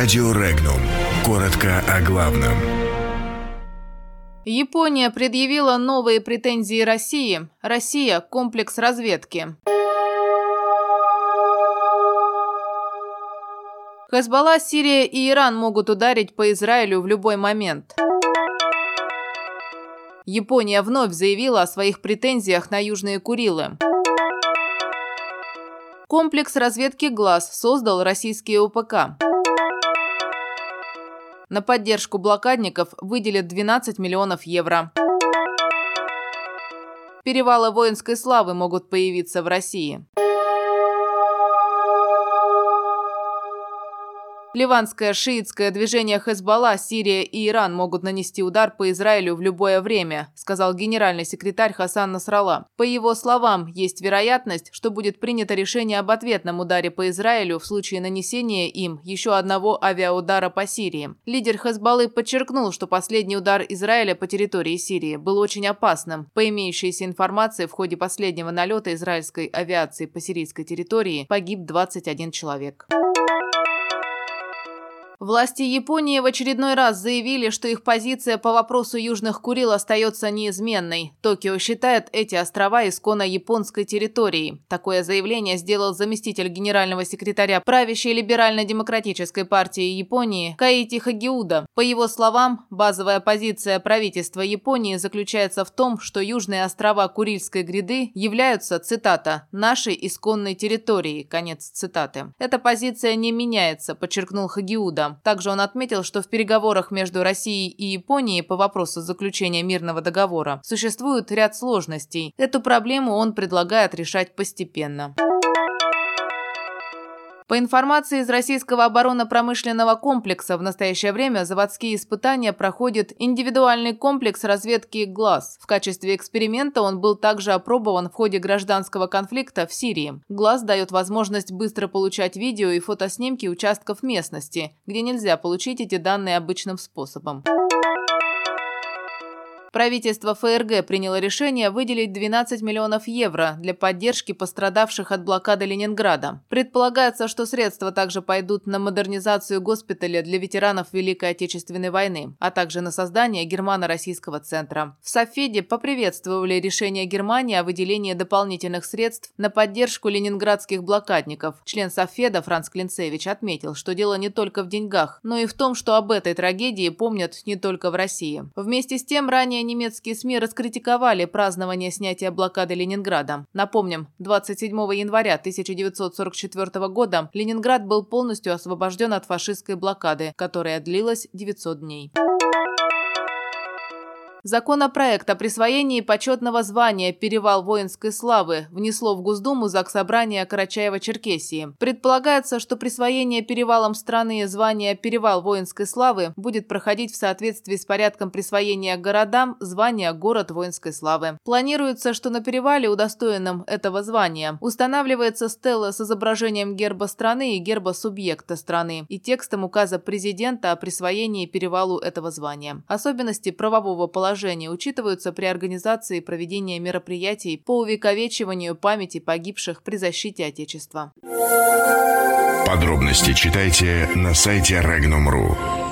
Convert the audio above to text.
Радио Регнум. Коротко о главном. Япония предъявила новые претензии России. Россия – комплекс разведки. Хезбалла, Сирия и Иран могут ударить по Израилю в любой момент. Япония вновь заявила о своих претензиях на Южные Курилы. Комплекс разведки «Глаз» создал российские ОПК. На поддержку блокадников выделят 12 миллионов евро. Перевалы воинской славы могут появиться в России. Ливанское шиитское движение Хезбалла, Сирия и Иран могут нанести удар по Израилю в любое время, сказал генеральный секретарь Хасан Насрала. По его словам, есть вероятность, что будет принято решение об ответном ударе по Израилю в случае нанесения им еще одного авиаудара по Сирии. Лидер Хезбаллы подчеркнул, что последний удар Израиля по территории Сирии был очень опасным. По имеющейся информации, в ходе последнего налета израильской авиации по сирийской территории погиб 21 человек. Власти Японии в очередной раз заявили, что их позиция по вопросу Южных Курил остается неизменной. Токио считает эти острова исконно японской территорией. Такое заявление сделал заместитель генерального секретаря правящей либерально-демократической партии Японии Каити Хагиуда. По его словам, базовая позиция правительства Японии заключается в том, что Южные острова Курильской гряды являются, цитата, «нашей исконной территорией», конец цитаты. Эта позиция не меняется, подчеркнул Хагиуда. Также он отметил, что в переговорах между Россией и Японией по вопросу заключения мирного договора существует ряд сложностей. Эту проблему он предлагает решать постепенно. По информации из российского оборонно-промышленного комплекса, в настоящее время заводские испытания проходит индивидуальный комплекс разведки «ГЛАС». В качестве эксперимента он был также опробован в ходе гражданского конфликта в Сирии. «ГЛАС» дает возможность быстро получать видео и фотоснимки участков местности, где нельзя получить эти данные обычным способом. Правительство ФРГ приняло решение выделить 12 миллионов евро для поддержки пострадавших от блокады Ленинграда. Предполагается, что средства также пойдут на модернизацию госпиталя для ветеранов Великой Отечественной войны, а также на создание германо-российского центра. В Софеде поприветствовали решение Германии о выделении дополнительных средств на поддержку ленинградских блокадников. Член Софеда Франц Клинцевич отметил, что дело не только в деньгах, но и в том, что об этой трагедии помнят не только в России. Вместе с тем, ранее Ранее немецкие СМИ раскритиковали празднование снятия блокады Ленинграда. Напомним, 27 января 1944 года Ленинград был полностью освобожден от фашистской блокады, которая длилась 900 дней. Законопроект о присвоении почетного звания «Перевал воинской славы» внесло в Госдуму Заксобрание Карачаева-Черкесии. Предполагается, что присвоение перевалом страны звания «Перевал воинской славы» будет проходить в соответствии с порядком присвоения городам звания «Город воинской славы». Планируется, что на перевале, удостоенном этого звания, устанавливается стела с изображением герба страны и герба субъекта страны и текстом указа президента о присвоении перевалу этого звания. Особенности правового положения положения учитываются при организации проведения мероприятий по увековечиванию памяти погибших при защите Отечества. Подробности читайте на сайте Regnum.ru.